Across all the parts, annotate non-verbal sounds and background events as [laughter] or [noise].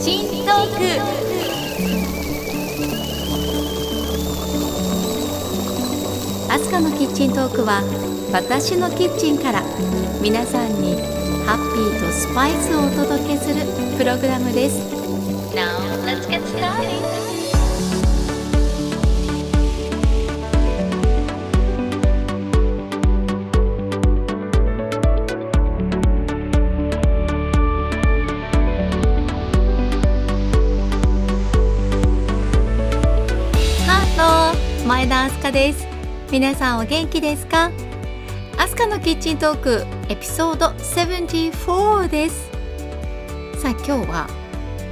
新トーク。アスカのキッチントークは私のキッチンから皆さんにハッピーとスパイスをお届けするプログラムです。Now 前田明日香です。皆さんお元気ですか？アスカのキッチントークエピソード74です。さあ今日は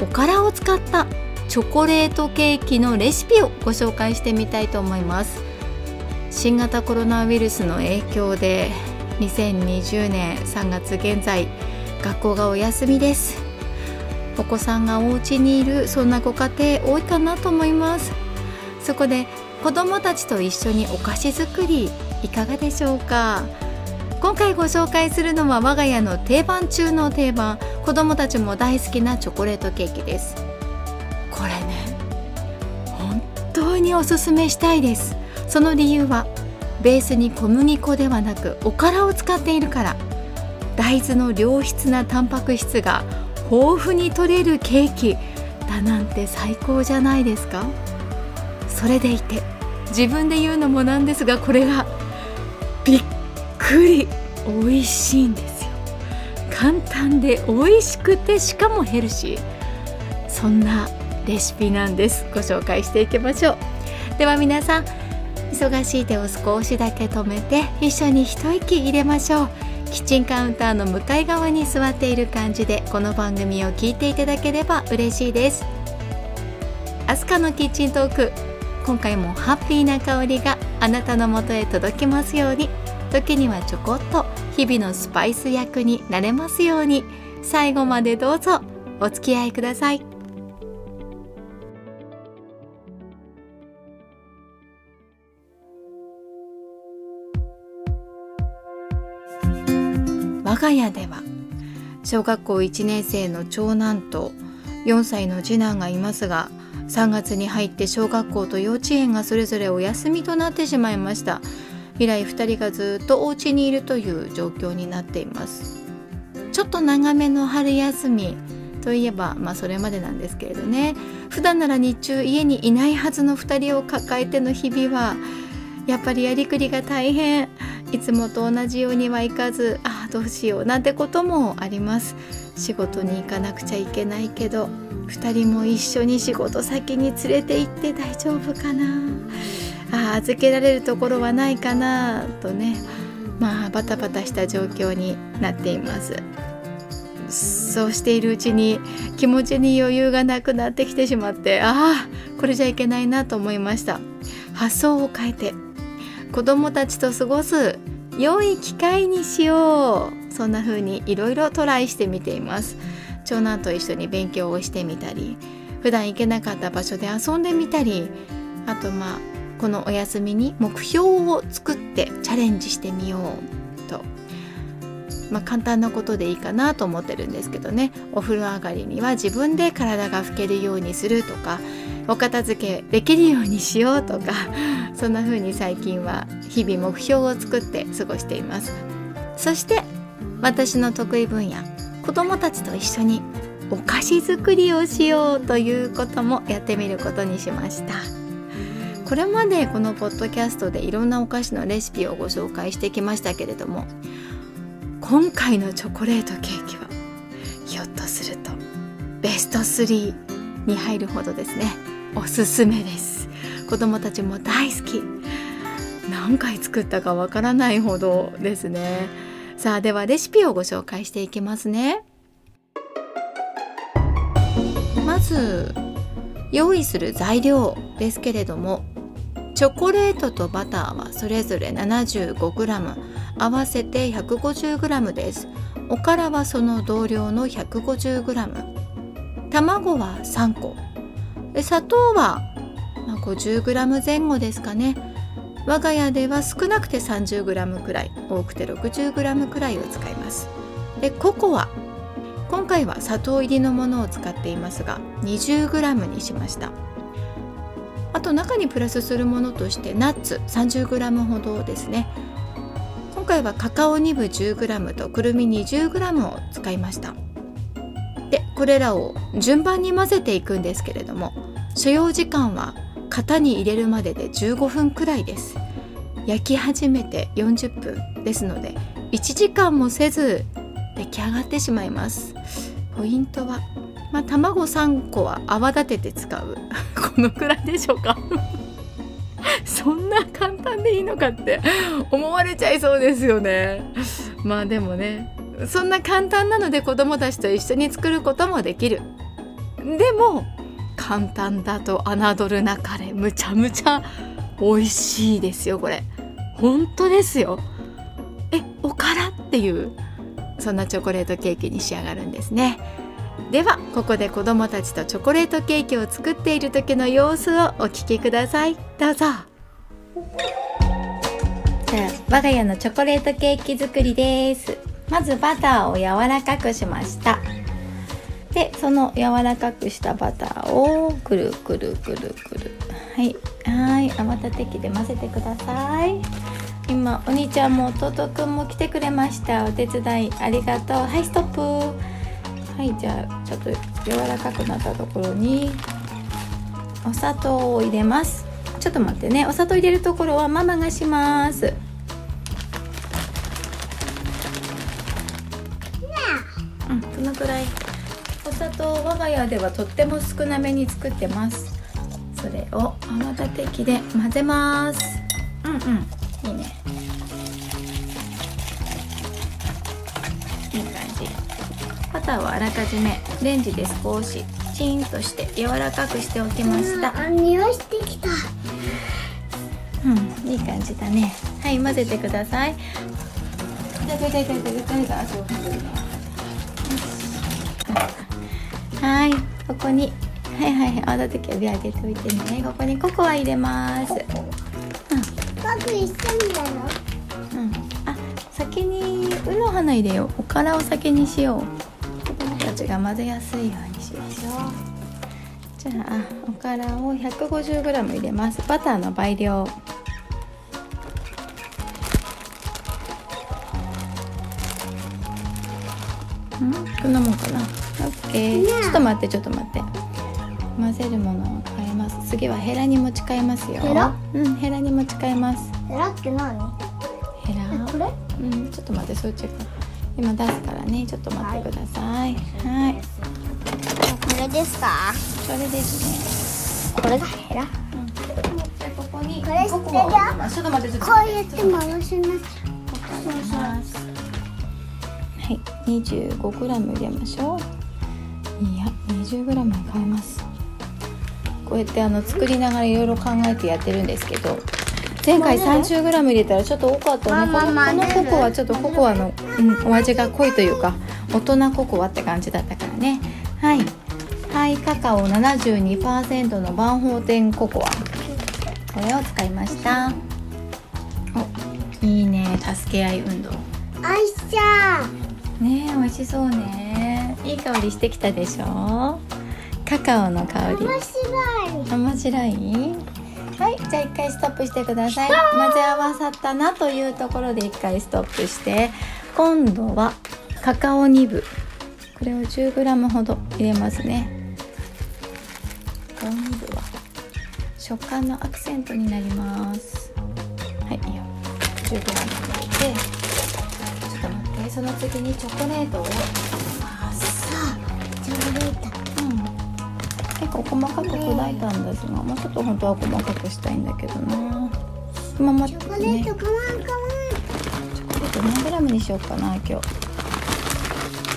おからを使ったチョコレートケーキのレシピをご紹介してみたいと思います。新型コロナウイルスの影響で2020年3月現在学校がお休みです。お子さんがお家にいるそんなご家庭多いかなと思います。そこで子どもたちと一緒にお菓子作りいかがでしょうか？今回ご紹介するのは我が家の定番中の定番子どもたちも大好きなチョコレートケーキです。これね本当におすすめしたいです。その理由はベースに小麦粉ではなくおからを使っているから。大豆の良質なタンパク質が豊富に取れるケーキ。だなんて最高じゃないですか？それでいて自分で言うのもなんですがこれがびっくり美味しいんですよ簡単で美味しくてしかもヘルシーそんなレシピなんです。ご紹介していきましょう。では皆さん忙しい手を少しだけ止めて一緒に一息入れましょう。キッチンカウンターの向かい側に座っている感じでこの番組を聞いていただければ嬉しいです。アスカのキッチントーク。今回もハッピーな香りがあなたのもとへ届きますように。時にはちょこっと日々のスパイス役になれますように。最後までどうぞお付き合いください。我が家では小学校1年生の長男と4歳の次男がいますが3月に入って小学校と幼稚園がそれぞれお休みとなってしまいました。以来2人がずっとお家にいるという状況になっています。ちょっと長めの春休みといえばまあそれまでなんですけれどね。普段なら日中家にいないはずの2人を抱えての日々はやっぱりやりくりが大変。いつもと同じようにはいかずああどうしようなんてこともあります。仕事に行かなくちゃいけないけど2人も一緒に仕事先に連れて行って大丈夫かな？あ預けられるところはないかな？とねまあバタバタした状況になっています。そうしているうちに気持ちに余裕がなくなってきてしまってああこれじゃいけないなと思いました。発想を変えて子供たちと過ごす良い機会にしよう。そんな風にいろいろトライしてみています。長男と一緒に勉強をしてみたり普段行けなかった場所で遊んでみたりあとまあこのお休みに目標を作ってチャレンジしてみようと、まあ、簡単なことでいいかなと思ってるんですけどね。お風呂上がりには自分で体が拭けるようにするとかお片付けできるようにしようとか [laughs] そんな風に最近は日々目標を作って過ごしています。そして私の得意分野。子どもたちと一緒にお菓子作りをしようということもやってみることにしました。これまでこのポッドキャストでいろんなお菓子のレシピをご紹介してきましたけれども今回のチョコレートケーキはひょっとするとベスト3に入るほどですね。おすすめです。子供たちも大好き。何回作ったかわからないほどですね。さあではレシピをご紹介していきますね。まず用意する材料ですけれどもチョコレートとバターはそれぞれ 75g 合わせて 150g です。おからはその同量の 150g 卵は3個。砂糖は 50g 前後ですかね。我が家では少なくて 30g くらい多くて 60g くらいを使います。でココア。今回は砂糖入りのものを使っていますが 20g にしました。あと中にプラスするものとしてナッツ。30g ほどですね。今回はカカオニブ 10g とくるみ 20g を使いました。でこれらを順番に混ぜていくんですけれども所要時間は型に入れるまでで15分くらいです。焼き始めて40分ですので1時間もせず出来上がってしまいます。ポイントは、まあ、卵3個は泡立てて使う。[laughs] このくらいでしょうか？[laughs] そんな簡単でいいのかって思われちゃいそうですよね。まあでもねそんな簡単なので子供たちと一緒に作ることもできる。でも簡単だと侮るなかれ。むちゃむちゃ美味しいですよこれ。本当ですよ。えおからっていうそんなチョコレートケーキに仕上がるんですね。ではここで子どもたちとチョコレートケーキを作っている時の様子をお聞きください。どうぞ。我が家のチョコレートケーキ作りです。まずバターを柔らかくしました。でその柔らかくしたバターをくるくるくるくる。はい。はい。泡立て器で混ぜてください。今お兄ちゃんも弟くんも来てくれました。お手伝いありがとう。はいストップ。はいじゃあちょっと柔らかくなったところにお砂糖を入れます。ちょっと待ってね。お砂糖入れるところはママがします。うんこのくらい？お砂糖我が家ではとっても少なめに作ってます。それを泡立て器で混ぜます。うんうん。いいね。いい感じ。バターはあらかじめレンジで少しチンとして柔らかくしておきました。あ匂いしてきた。うんいい感じだね。はい混ぜてくださいはいここにはいはいはい泡立て器を上げておいてね。ここにココア入れます。僕一緒にだようん。あ先にうの花入れよう。おからを先にしよう。子供たちが混ぜやすいようにしましょう。じゃあおからを 150g 入れます。バターの倍量。うん？こんなもんかな？オッケー。ちょっと待ってちょっと待って。混ぜるものを変えます。次はヘラに持ち替えますよ。ヘラ？うんヘラに持ち替えます。えらって何？ヘラ？これ？うんちょっと待ってそっちが今出すからね。ちょっと待ってください。はい、これですか？それですね。これがヘラ？じゃあここにこれココアを入れます。ちょっと待ってちょっとこうやってて回します。入れます。はい。25g 入れましょういや 20g 変えます。こうやってあの作りながらいろいろ考えてやってるんですけど前回 30g 入れたらちょっと多かったねこのこのココアちょっとココアの、うん、お味が濃いというか大人ココアって感じだったからね。はい。ハイカカオ72%の万宝天ココア。これを使いました。おいいね。助け合い運動。あいしゃねえ美味しそうねいい香りしてきたでしょ？カカオの香り。面白い。面白い？はいじゃあ一回ストップしてください。混ぜ合わさったなというところで一回ストップして今度はカカオニブ。これを 10g ほど入れますね。カカオニブは食感のアクセントになります。はいいいよ。10g 入れて。ちょっと待って。その次にチョコレートを結構細かく砕いたんですが、もうちょっと本当は細かくしたいんだけどな。今待ってチョコレねートかわんかチョコレート何グラムにしようかな今日。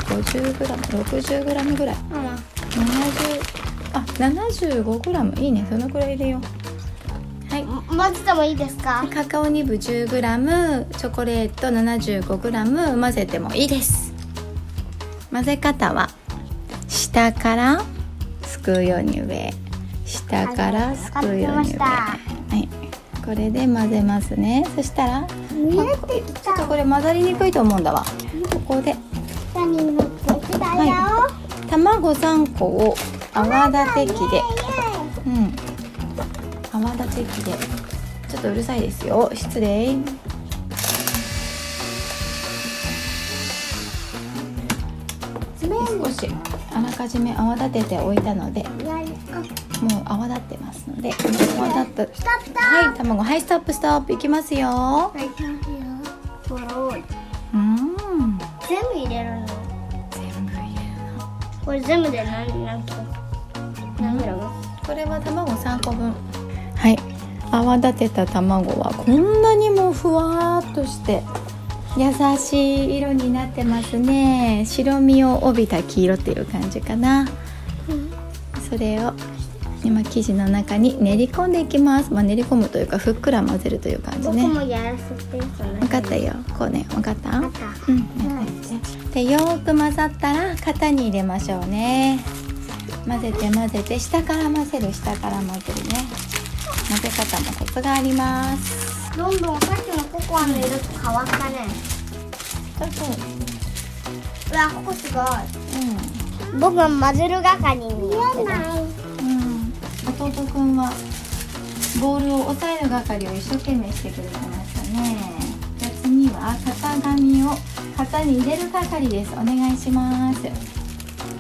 50g60g ぐらい。わんマ70あ75グラム。いいね。そのくらい入れよう。はい。マ混ぜてもいいですか？カカオニブ 10g チョコレート 75g 混ぜてもいいです。混ぜ方は下からすくうように上下からすくうように上わはいこれで混ぜますね。そしたら見えてきちょった。とこれ混ざりにくいと思うんだわ。ここで。はい。卵3個を泡立て器で。うん。泡立て器で。ちょっとうるさいですよ。失礼。少しかじめ泡立てておいたのでもう泡立ってますので泡立った。はい卵はいストップストップ。いきますよ。うん。全部入れるの？全部入れるの。これ全部で何何キロ？何グラム？これは卵3個分。はい。泡立てた卵はこんなにもふわーっとして優しい色になってますね。白身を帯びた黄色っていう感じかな。それを今生地の中に練り込んでいきます、まあ、練り込むというかふっくら混ぜるという感じ僕ねもやらせて分かったよ。こうね。分かった？うん、でよーく混ざったら型に入れましょうね。混ぜて混ぜて下から混ぜる。下から混ぜるね。混ぜ方もコツがありますどんどんさっきのココアの色と変わったね。そうそう。うわここすごい。うん。僕は混ぜる係に見えないうん、弟くんはボールを押さえる係を一生懸命してくれてましたね。じゃあ次は型紙を型に入れる係です。お願いします。は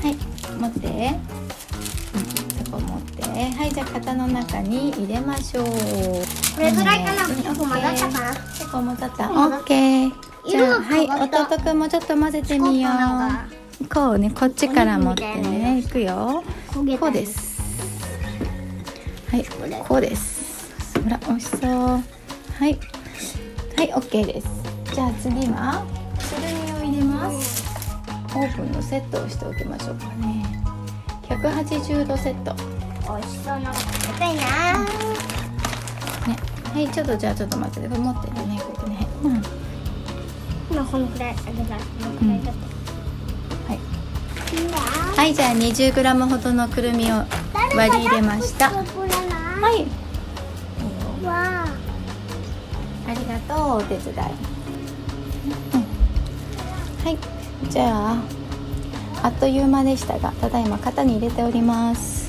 い。持って、こ持ってはいじゃあ型の中に入れましょうここれぐらいかな？結構混ざったかな？結構混ざった混ざっオッケーじゃあはい弟くんもちょっと混ぜてみようこうねこっちから持ってねいくよこうです。はい、こうです。ほら、美味しそう。はい。はい、オッケーです。じゃあ次は、くるみを入れます。オーブンのセットをしておきましょうかね。180度セット。美味しそうなの食べたいな。ねはい、ちょっとじゃあちょっと待ってて、持っててね、こうやってね。うん。今このくらい。あげたこのくらい。だっはい。たいいはい、じゃあ 20g ほどのくるみを割り入れました。は。い。わあ。ありがとうお手伝い、うん、はい。じゃああっという間でしたがただいま型に入れております。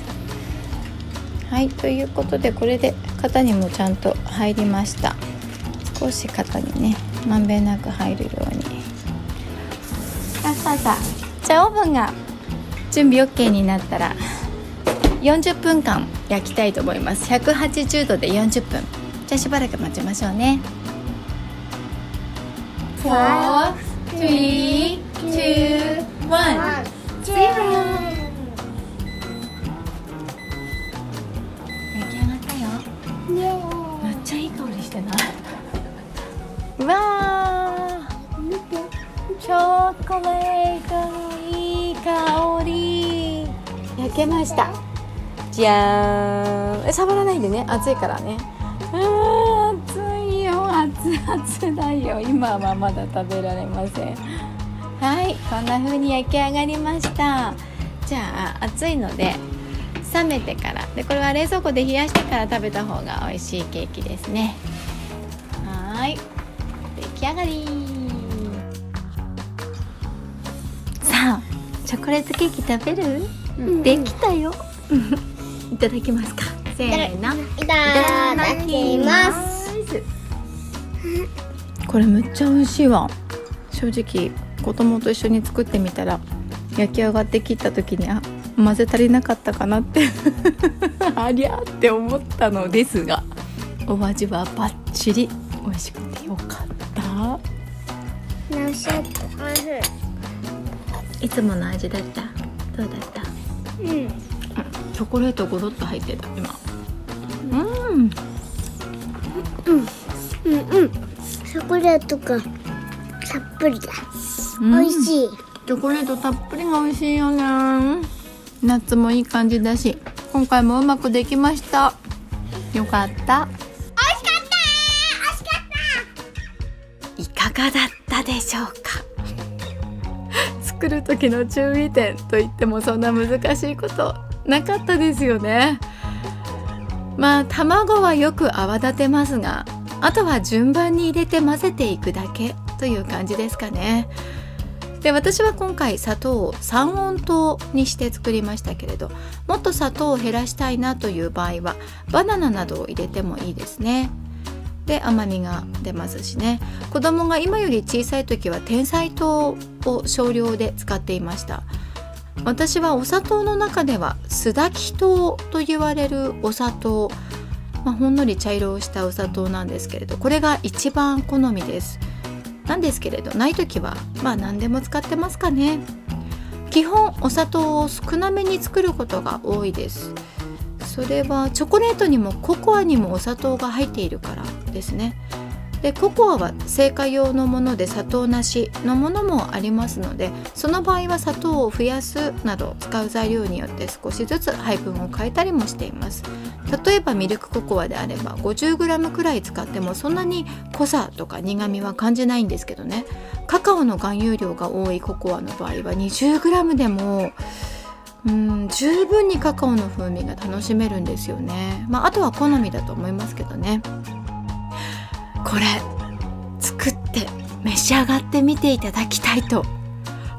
はいということでこれで肩にもちゃんと入りました。少し肩にねまんべんなく入るように。あささじゃあオーブンが準備 OK になったら40分間焼きたいと思います。180度で40分じゃあしばらく待ちましょうね。4 3 2 1 0てない。うわチョコレートのいい香り。焼けました。じゃーん。え触らないでね。熱いからね。あー熱いよ。熱々だよ。今はまだ食べられません。はい。こんな風に焼き上がりました。じゃあ熱いので冷めてから。でこれは冷蔵庫で冷やしてから食べた方が美味しいケーキですねチョコレートケーキ食べる、うん。できたよ。いただきますか？せーの。いただきます。すこれめっちゃ美味しいわ。正直子供と一緒に作ってみたら焼き上がってきった時にあ混ぜ足りなかったかなって [laughs] ありゃーって思ったのですがお味はバッチリ美味しくてよかった。美味しいつもの味だった？どうだった？うん。チョコレートゴロッと入ってた今。うん。うんうん。チョコレートがたっぷりだ。美味いしい。チョコレートたっぷりが美味しいよね。夏もいい感じだし今回もうまくできました。よかった。美味しかった美味しかっいかがだったでしょうか？作る時の注意点といってもそんな難しいことなかったですよね。まあ卵はよく泡立てますがあとは順番に入れて混ぜていくだけという感じですかね。で私は今回砂糖を3温糖にして作りましたけれどもっと砂糖を減らしたいなという場合はバナナなどを入れてもいいですね。で甘みが出ますしね。子供が今より小さい時は天才糖を少量で使っていました。私はお砂糖の中では酢炊き糖と言われるお砂糖、まあ、ほんのり茶色をしたお砂糖なんですけれどこれが一番好みです。なんですけれどない時はまあ何でも使ってますかね。基本お砂糖を少なめに作ることが多いです。それはチョコレートにもココアにもお砂糖が入っているからですね。でココアは製菓用のもので砂糖なしのものもありますのでその場合は砂糖を増やすなど使う材料によって少しずつ配分を変えたりもしています。例えばミルクココアであれば 50g くらい使ってもそんなに濃さとか苦みは感じないんですけどね。カカオの含有量が多いココアの場合は 20g でもうん十分にカカオの風味が楽しめるんですよね。まああとは好みだと思いますけどね。これ作って召し上がってみていただきたいと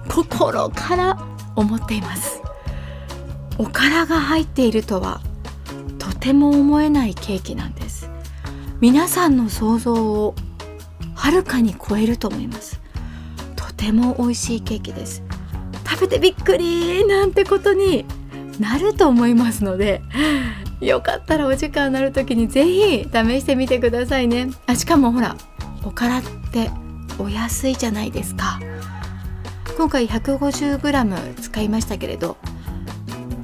心から思っています。おからが入っているとはとても思えないケーキなんです。皆さんの想像をはるかに超えると思います。とても美味しいケーキです。食べてびっくりなんてことになると思いますのでよかったらお時間のある時にぜひ試してみてくださいね。あしかもほらおからってお安いじゃないですか。今回 150g 使いましたけれど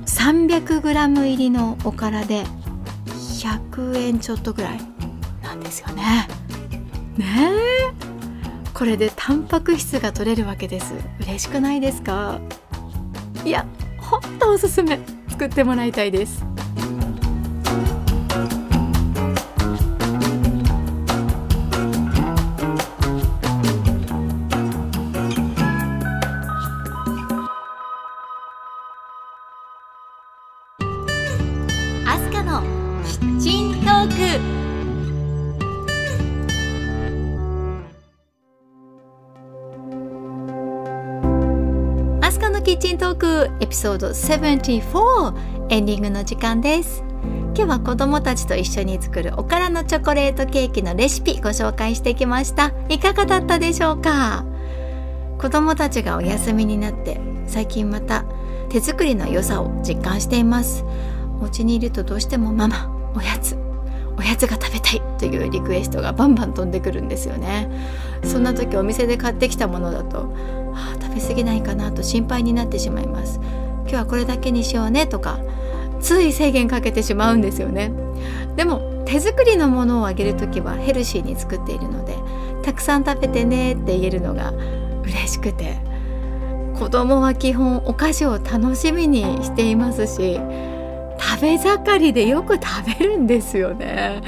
300g 入りのおからで100円ちょっとぐらいなんですよね。ねえ。これでタンパク質が取れるわけです。嬉しくないですか？いやほんとおすすめ。作ってもらいたいです。キッチントークエピソード74エンディングの時間です。今日は子供たちと一緒に作るおからのチョコレートケーキのレシピご紹介してきました。いかがだったでしょうか？子供たちがお休みになって最近また手作りの良さを実感しています。お家にいるとどうしてもママおやつおやつが食べたいというリクエストがバンバン飛んでくるんですよね。そんな時お店で買ってきたものだと、べ過ぎないかなと心配になってしまいます。今日はこれだけにしようねとかつい制限かけてしまうんですよね。でも手作りのものをあげる時はヘルシーに作っているのでたくさん食べてねって言えるのが嬉しくて子供は基本お菓子を楽しみにしていますし食べ盛りでよく食べるんですよね。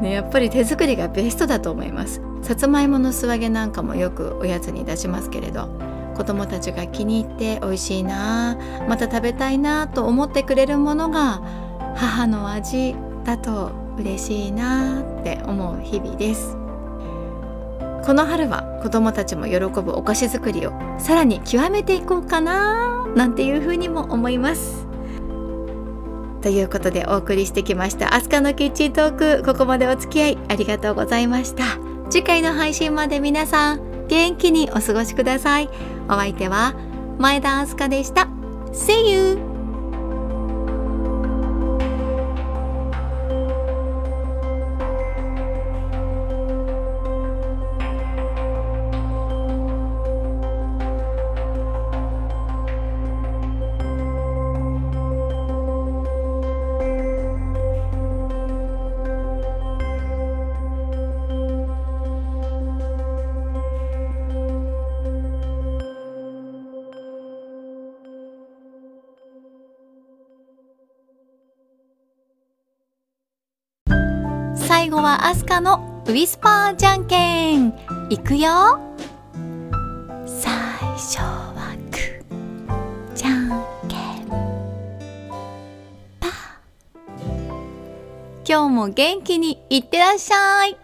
ねやっぱり手作りがベストだと思います。さつまいもの素揚げなんかもよくおやつに出しますけれど。子供たちが気に入って美味しいなまた食べたいなと思ってくれるものが母の味だと嬉しいなって思う日々です。この春は子供たちも喜ぶお菓子作りをさらに極めていこうかななんていうふうにも思います。ということでお送りしてきましたアスカのキッチントーク。ここまでお付き合いありがとうございました。次回の配信まで皆さん元気にお過ごしください。お相手は前田アスカでした。See you! 後はアスカのウィスパーじゃんけん。いくよ。最初はグーじゃんけん。パー。今日も元気にいってらっしゃい。